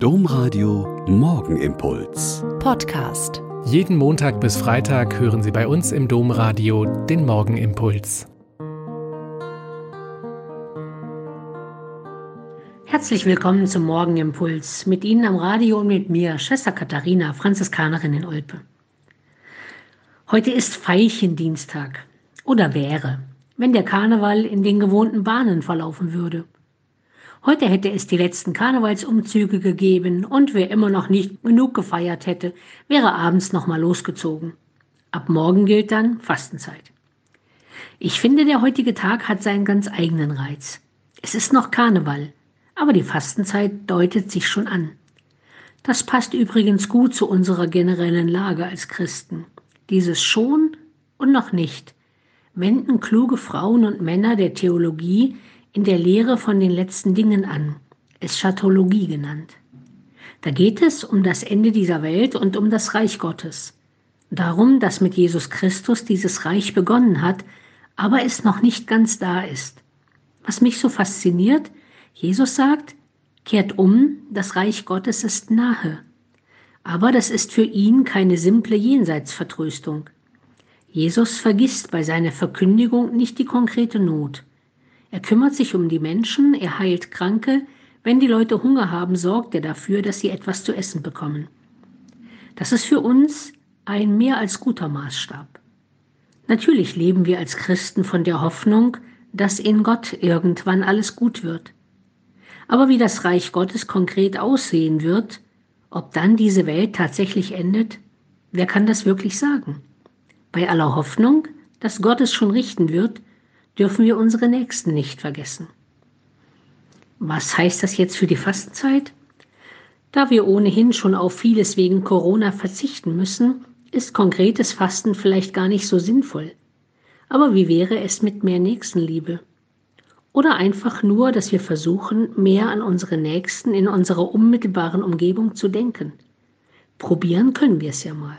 Domradio Morgenimpuls. Podcast. Jeden Montag bis Freitag hören Sie bei uns im Domradio den Morgenimpuls. Herzlich willkommen zum Morgenimpuls. Mit Ihnen am Radio und mit mir, Schwester Katharina, Franziskanerin in Olpe. Heute ist Veilchendienstag. Oder wäre, wenn der Karneval in den gewohnten Bahnen verlaufen würde. Heute hätte es die letzten Karnevalsumzüge gegeben und wer immer noch nicht genug gefeiert hätte, wäre abends nochmal losgezogen. Ab morgen gilt dann Fastenzeit. Ich finde, der heutige Tag hat seinen ganz eigenen Reiz. Es ist noch Karneval, aber die Fastenzeit deutet sich schon an. Das passt übrigens gut zu unserer generellen Lage als Christen. Dieses schon und noch nicht wenden kluge Frauen und Männer der Theologie in der Lehre von den letzten Dingen an, Eschatologie genannt. Da geht es um das Ende dieser Welt und um das Reich Gottes. Darum, dass mit Jesus Christus dieses Reich begonnen hat, aber es noch nicht ganz da ist. Was mich so fasziniert, Jesus sagt, kehrt um, das Reich Gottes ist nahe. Aber das ist für ihn keine simple Jenseitsvertröstung. Jesus vergisst bei seiner Verkündigung nicht die konkrete Not. Er kümmert sich um die Menschen, er heilt Kranke, wenn die Leute Hunger haben, sorgt er dafür, dass sie etwas zu essen bekommen. Das ist für uns ein mehr als guter Maßstab. Natürlich leben wir als Christen von der Hoffnung, dass in Gott irgendwann alles gut wird. Aber wie das Reich Gottes konkret aussehen wird, ob dann diese Welt tatsächlich endet, wer kann das wirklich sagen? Bei aller Hoffnung, dass Gott es schon richten wird, dürfen wir unsere Nächsten nicht vergessen. Was heißt das jetzt für die Fastenzeit? Da wir ohnehin schon auf vieles wegen Corona verzichten müssen, ist konkretes Fasten vielleicht gar nicht so sinnvoll. Aber wie wäre es mit mehr Nächstenliebe? Oder einfach nur, dass wir versuchen, mehr an unsere Nächsten in unserer unmittelbaren Umgebung zu denken. Probieren können wir es ja mal.